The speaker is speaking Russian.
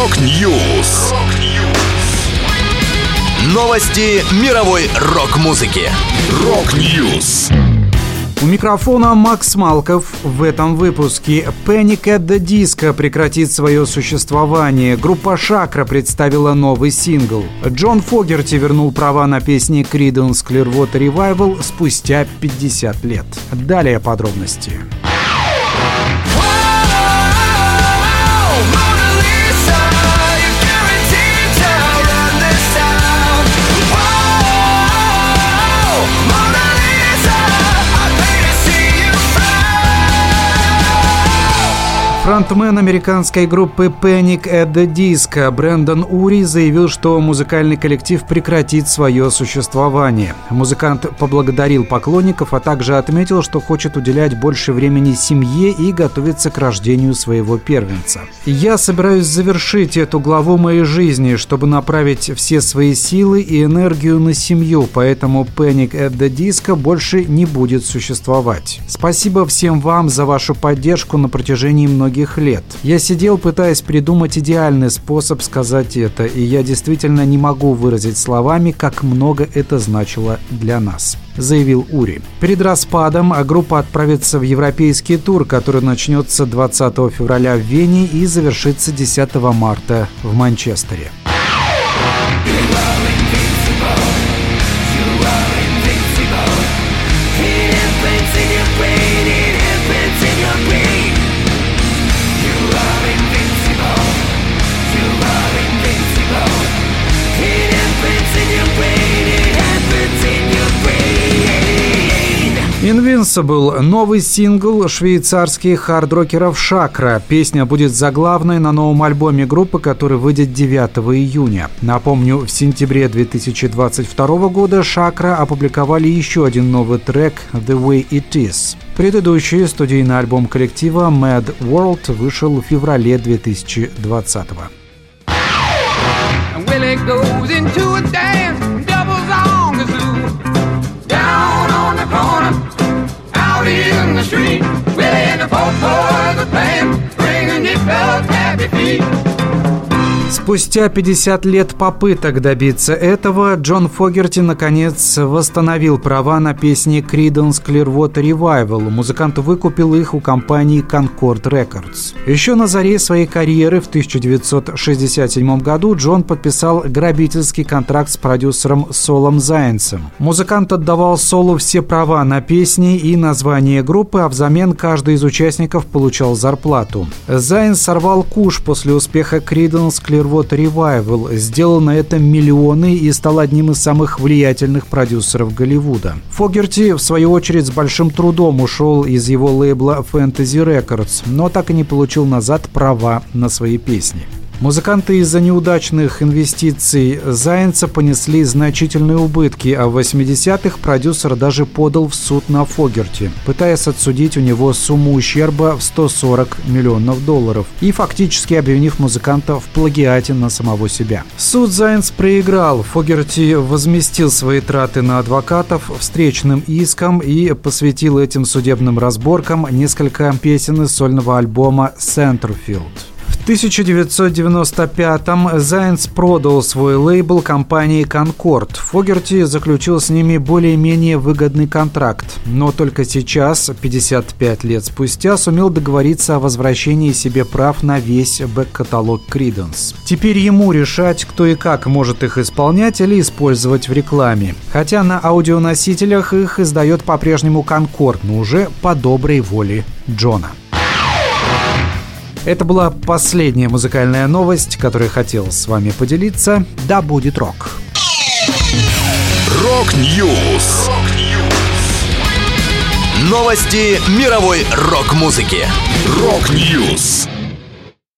Rock News. Новости мировой рок-музыки. Rock News. У микрофона Макс Малков. В этом выпуске Panic at the Disco прекратит свое существование. Группа Shakra представила новый сингл. Джон Фогерти вернул права на песни Creedence Clearwater Revival спустя 50 лет. Далее подробности. Фронтмен американской группы Panic at the Disco Брэндон Ури заявил, что музыкальный коллектив прекратит свое существование. Музыкант поблагодарил поклонников, а также отметил, что хочет уделять больше времени семье и готовиться к рождению своего первенца. «Я собираюсь завершить эту главу моей жизни, чтобы направить все свои силы и энергию на семью, поэтому Panic at the Disco больше не будет существовать. Спасибо всем вам за вашу поддержку на протяжении многих многих лет. Я сидел, пытаясь придумать идеальный способ сказать это, и я действительно не могу выразить словами, как много это значило для нас заявил Ури. Перед распадом группа отправится в европейский тур, который начнется 20 февраля в Вене и завершится 10 марта в Манчестере. Invincible – новый сингл швейцарских хардрокеров «Шакра». Песня будет заглавной на новом альбоме группы, который выйдет 9 июня. Напомню, в сентябре 2022 года «Шакра» опубликовали еще один новый трек «The Way It Is». Предыдущий студийный альбом коллектива Mad World вышел в феврале 2020 года. Happy feet. Спустя 50 лет попыток добиться этого, Джон Фогерти наконец восстановил права на песни Creedence Clearwater Revival. Музыкант выкупил их у компании Concord Records. Еще на заре своей карьеры в 1967 году Джон подписал грабительский контракт с продюсером Солом Зайнцем. Музыкант отдавал Солу все права на песни и название группы, а взамен каждый из участников получал зарплату. Зайнс сорвал куш после успеха Creedence Clearwater Clearwater Revival, сделал на этом миллионы и стал одним из самых влиятельных продюсеров Голливуда. Фогерти, в свою очередь, с большим трудом ушел из его лейбла Fantasy Records, но так и не получил назад права на свои песни. Музыканты из-за неудачных инвестиций Зайнца понесли значительные убытки, а в 80-х продюсер даже подал в суд на Фогерти, пытаясь отсудить у него сумму ущерба в 140 миллионов долларов и фактически обвинив музыканта в плагиате на самого себя. Суд Зайнц проиграл, Фогерти возместил свои траты на адвокатов встречным иском и посвятил этим судебным разборкам несколько песен из сольного альбома «Centerfield». В 1995-м Зайнс продал свой лейбл компании Concord. Фогерти заключил с ними более-менее выгодный контракт, но только сейчас, 55 лет спустя, сумел договориться о возвращении себе прав на весь бэк-каталог Creedence. Теперь ему решать, кто и как может их исполнять или использовать в рекламе. Хотя на аудионосителях их издает по-прежнему Concord, но уже по доброй воле Джона. Это была последняя музыкальная новость, которую хотел с вами поделиться. Да будет рок! Рок-Ньюс! Новости мировой рок-музыки. Рок-Ньюс!